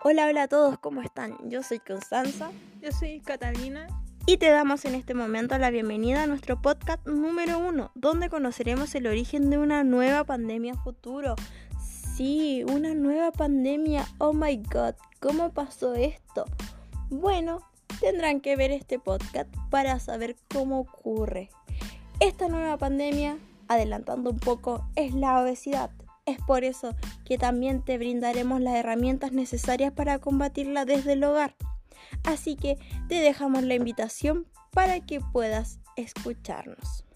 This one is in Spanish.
Hola, hola a todos, ¿cómo están? Yo soy Constanza. Yo soy Catalina. Y te damos en este momento la bienvenida a nuestro podcast número uno, donde conoceremos el origen de una nueva pandemia futuro. Sí, una nueva pandemia. Oh my god, ¿cómo pasó esto? Bueno, tendrán que ver este podcast para saber cómo ocurre. Esta nueva pandemia, adelantando un poco, es la obesidad. Es por eso que también te brindaremos las herramientas necesarias para combatirla desde el hogar. Así que te dejamos la invitación para que puedas escucharnos.